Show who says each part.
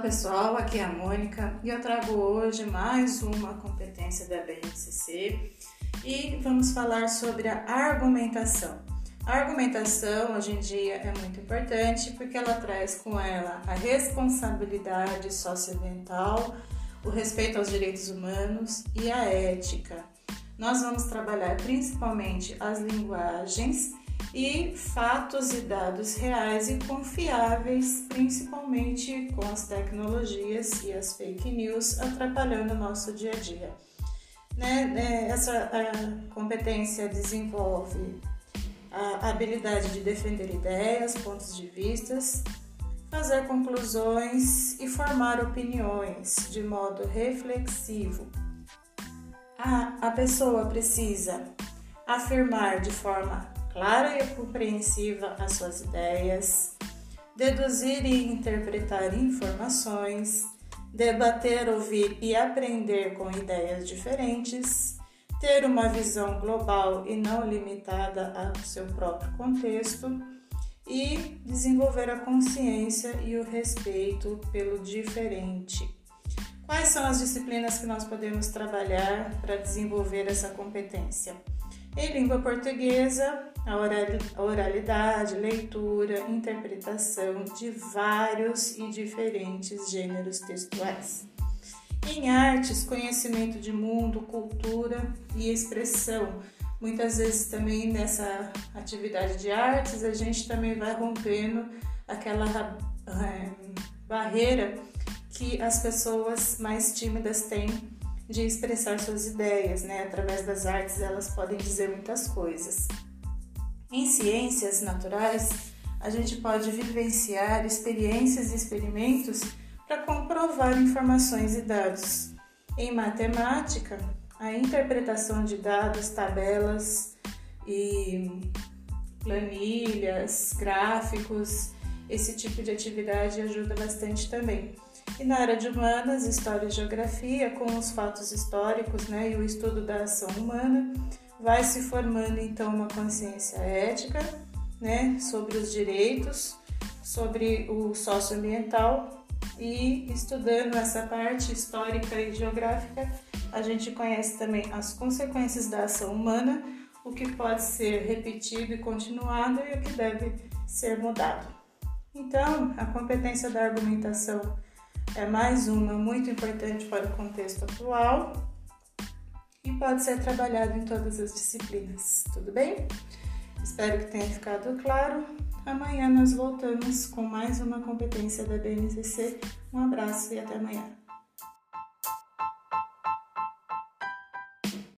Speaker 1: pessoal, aqui é a Mônica e eu trago hoje mais uma competência da BNCC e vamos falar sobre a argumentação. A argumentação hoje em dia é muito importante porque ela traz com ela a responsabilidade socioambiental, o respeito aos direitos humanos e a ética. Nós vamos trabalhar principalmente as linguagens e fatos e dados reais e confiáveis, principalmente com as tecnologias e as fake news atrapalhando o nosso dia a dia. Né? É, essa competência desenvolve a habilidade de defender ideias, pontos de vistas, fazer conclusões e formar opiniões de modo reflexivo. A, a pessoa precisa afirmar de forma clara e compreensiva as suas ideias, deduzir e interpretar informações, debater, ouvir e aprender com ideias diferentes, ter uma visão global e não limitada ao seu próprio contexto e desenvolver a consciência e o respeito pelo diferente. Quais são as disciplinas que nós podemos trabalhar para desenvolver essa competência? Em língua portuguesa, a oralidade, leitura, interpretação de vários e diferentes gêneros textuais. Em artes, conhecimento de mundo, cultura e expressão. Muitas vezes também nessa atividade de artes a gente também vai rompendo aquela é, barreira que as pessoas mais tímidas têm de expressar suas ideias, né? Através das artes elas podem dizer muitas coisas. Em ciências naturais, a gente pode vivenciar experiências e experimentos para comprovar informações e dados. Em matemática, a interpretação de dados, tabelas e planilhas, gráficos, esse tipo de atividade ajuda bastante também. E na área de humanas, história e geografia, com os fatos históricos né, e o estudo da ação humana, vai se formando então uma consciência ética né, sobre os direitos, sobre o socioambiental e estudando essa parte histórica e geográfica, a gente conhece também as consequências da ação humana, o que pode ser repetido e continuado e o que deve ser mudado. Então, a competência da argumentação é mais uma muito importante para o contexto atual e pode ser trabalhado em todas as disciplinas, tudo bem? Espero que tenha ficado claro. Amanhã nós voltamos com mais uma competência da BNCC. Um abraço e até amanhã.